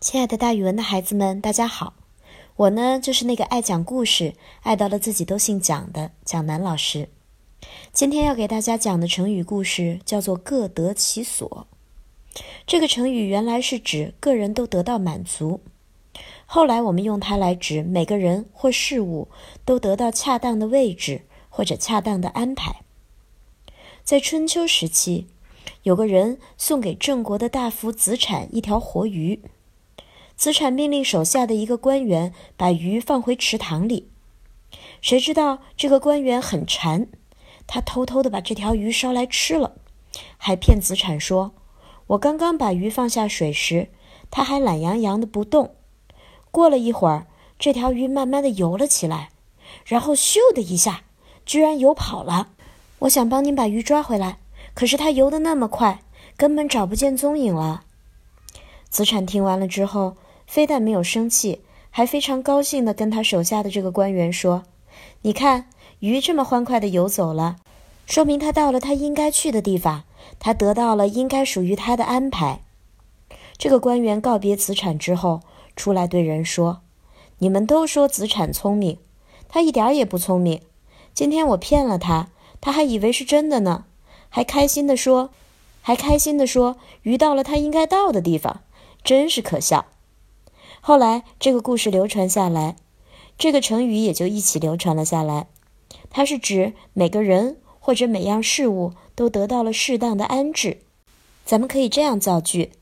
亲爱的，大语文的孩子们，大家好！我呢，就是那个爱讲故事、爱到了自己都姓蒋的蒋楠老师。今天要给大家讲的成语故事叫做“各得其所”。这个成语原来是指个人都得到满足，后来我们用它来指每个人或事物都得到恰当的位置或者恰当的安排。在春秋时期。有个人送给郑国的大夫子产一条活鱼，子产命令手下的一个官员把鱼放回池塘里。谁知道这个官员很馋，他偷偷的把这条鱼烧来吃了，还骗子产说：“我刚刚把鱼放下水时，它还懒洋洋的不动。过了一会儿，这条鱼慢慢的游了起来，然后咻的一下，居然游跑了。我想帮您把鱼抓回来。”可是它游得那么快，根本找不见踪影了。子产听完了之后，非但没有生气，还非常高兴地跟他手下的这个官员说：“你看，鱼这么欢快地游走了，说明他到了他应该去的地方，他得到了应该属于他的安排。”这个官员告别子产之后，出来对人说：“你们都说子产聪明，他一点也不聪明。今天我骗了他，他还以为是真的呢。”还开心地说，还开心地说，鱼到了它应该到的地方，真是可笑。后来这个故事流传下来，这个成语也就一起流传了下来。它是指每个人或者每样事物都得到了适当的安置。咱们可以这样造句：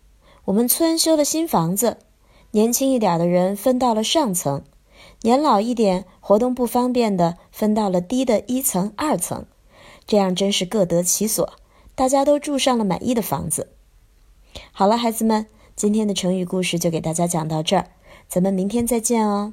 我们村修了新房子，年轻一点的人分到了上层，年老一点、活动不方便的分到了低的一层、二层。这样真是各得其所，大家都住上了满意的房子。好了，孩子们，今天的成语故事就给大家讲到这儿，咱们明天再见哦。